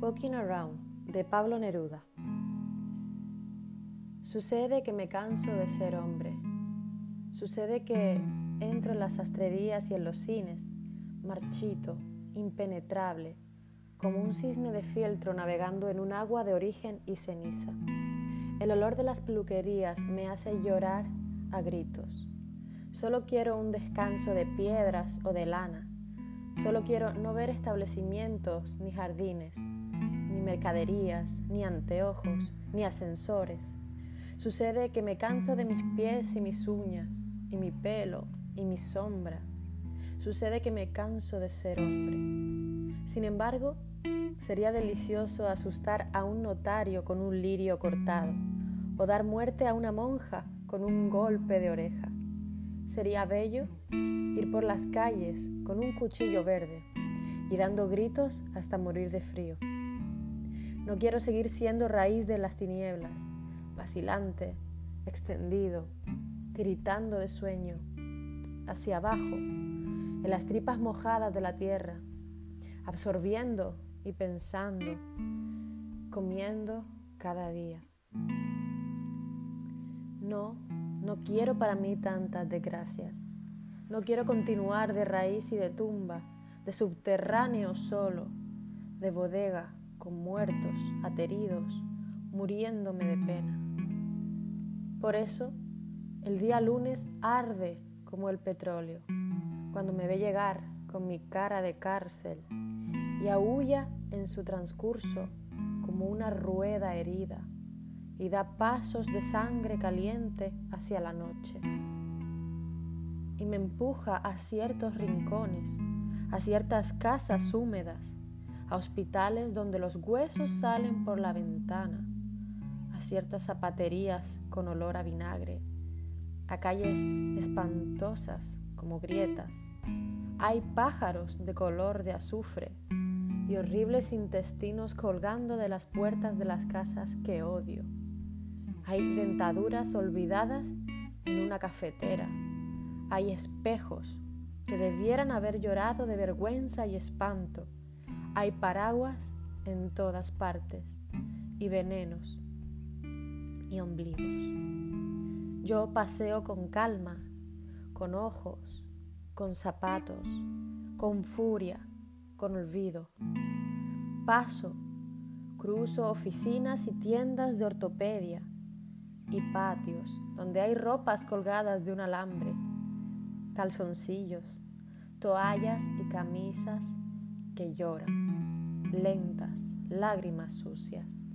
Poking Around de Pablo Neruda. Sucede que me canso de ser hombre. Sucede que entro en las sastrerías y en los cines, marchito, impenetrable, como un cisne de fieltro navegando en un agua de origen y ceniza. El olor de las peluquerías me hace llorar a gritos. Solo quiero un descanso de piedras o de lana. Solo quiero no ver establecimientos ni jardines, ni mercaderías, ni anteojos, ni ascensores. Sucede que me canso de mis pies y mis uñas, y mi pelo y mi sombra. Sucede que me canso de ser hombre. Sin embargo, sería delicioso asustar a un notario con un lirio cortado, o dar muerte a una monja con un golpe de oreja. Sería bello ir por las calles con un cuchillo verde y dando gritos hasta morir de frío. No quiero seguir siendo raíz de las tinieblas, vacilante, extendido, tiritando de sueño, hacia abajo, en las tripas mojadas de la tierra, absorbiendo y pensando, comiendo cada día. No, no quiero para mí tantas desgracias. No quiero continuar de raíz y de tumba, de subterráneo solo, de bodega con muertos, ateridos, muriéndome de pena. Por eso, el día lunes arde como el petróleo, cuando me ve llegar con mi cara de cárcel y aúlla en su transcurso como una rueda herida y da pasos de sangre caliente hacia la noche. Y me empuja a ciertos rincones, a ciertas casas húmedas, a hospitales donde los huesos salen por la ventana, a ciertas zapaterías con olor a vinagre, a calles espantosas como grietas. Hay pájaros de color de azufre y horribles intestinos colgando de las puertas de las casas que odio. Hay dentaduras olvidadas en una cafetera. Hay espejos que debieran haber llorado de vergüenza y espanto hay paraguas en todas partes y venenos y ombligos. Yo paseo con calma, con ojos, con zapatos, con furia, con olvido. Paso, cruzo oficinas y tiendas de ortopedia y patios donde hay ropas colgadas de un alambre, calzoncillos, toallas y camisas que lloran, lentas lágrimas sucias.